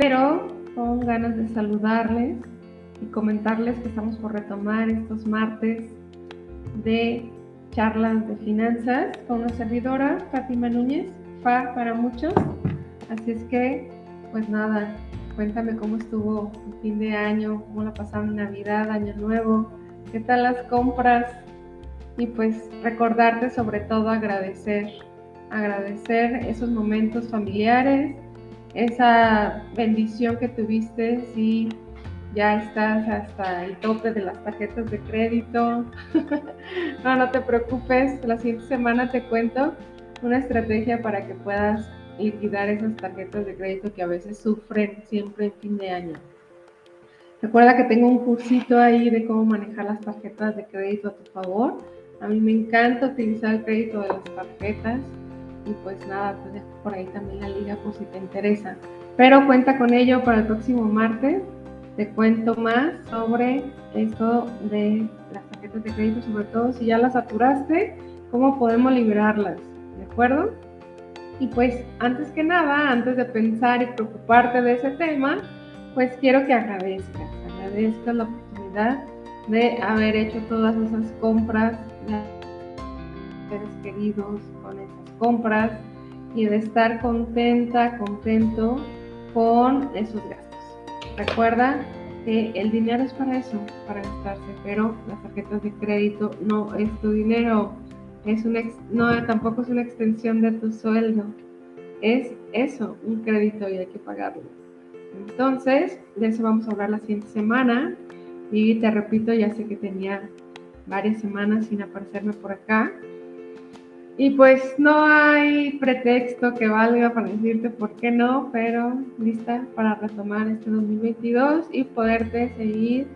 Pero con ganas de saludarles y comentarles que estamos por retomar estos martes de charlas de finanzas con una servidora, Fátima Núñez, FA para muchos. Así es que, pues nada, cuéntame cómo estuvo el fin de año, cómo la pasaron Navidad, Año Nuevo, qué tal las compras y pues recordarte sobre todo agradecer, agradecer esos momentos familiares esa bendición que tuviste si ya estás hasta el tope de las tarjetas de crédito. no, no te preocupes, la siguiente semana te cuento una estrategia para que puedas liquidar esas tarjetas de crédito que a veces sufren siempre en fin de año. Recuerda que tengo un cursito ahí de cómo manejar las tarjetas de crédito a tu favor. A mí me encanta utilizar el crédito de las tarjetas y pues nada, te dejo por ahí también la liga por si te interesa. Pero cuenta con ello para el próximo martes. Te cuento más sobre esto de las tarjetas de crédito, sobre todo si ya las saturaste, cómo podemos liberarlas, ¿de acuerdo? Y pues antes que nada, antes de pensar y preocuparte de ese tema, pues quiero que agradezcas, agradezcas la oportunidad de haber hecho todas esas compras de seres queridos con compras y de estar contenta, contento con esos gastos. Recuerda que el dinero es para eso, para gastarse, pero las tarjetas de crédito no es tu dinero, es un no tampoco es una extensión de tu sueldo, es eso, un crédito y hay que pagarlo. Entonces, de eso vamos a hablar la siguiente semana y te repito, ya sé que tenía varias semanas sin aparecerme por acá, y pues no hay pretexto que valga para decirte por qué no, pero lista para retomar este 2022 y poderte seguir,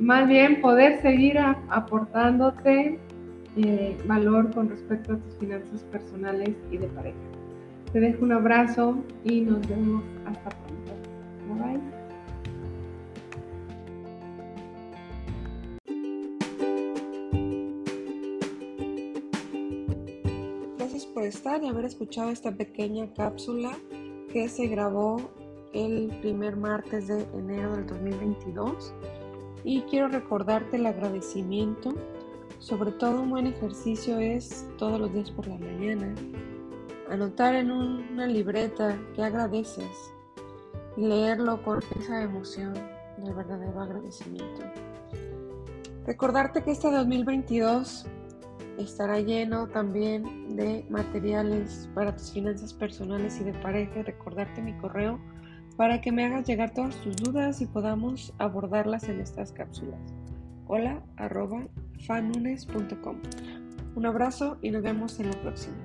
más bien poder seguir aportándote eh, valor con respecto a tus finanzas personales y de pareja. Te dejo un abrazo y nos vemos hasta pronto. Bye bye. Por estar y haber escuchado esta pequeña cápsula que se grabó el primer martes de enero del 2022 y quiero recordarte el agradecimiento. Sobre todo un buen ejercicio es todos los días por la mañana anotar en una libreta que agradeces y leerlo con esa emoción del verdadero agradecimiento. Recordarte que este 2022 estará lleno también de materiales para tus finanzas personales y de pareja. Recordarte mi correo para que me hagas llegar todas tus dudas y podamos abordarlas en estas cápsulas. Hola arroba fanunes.com. Un abrazo y nos vemos en la próxima.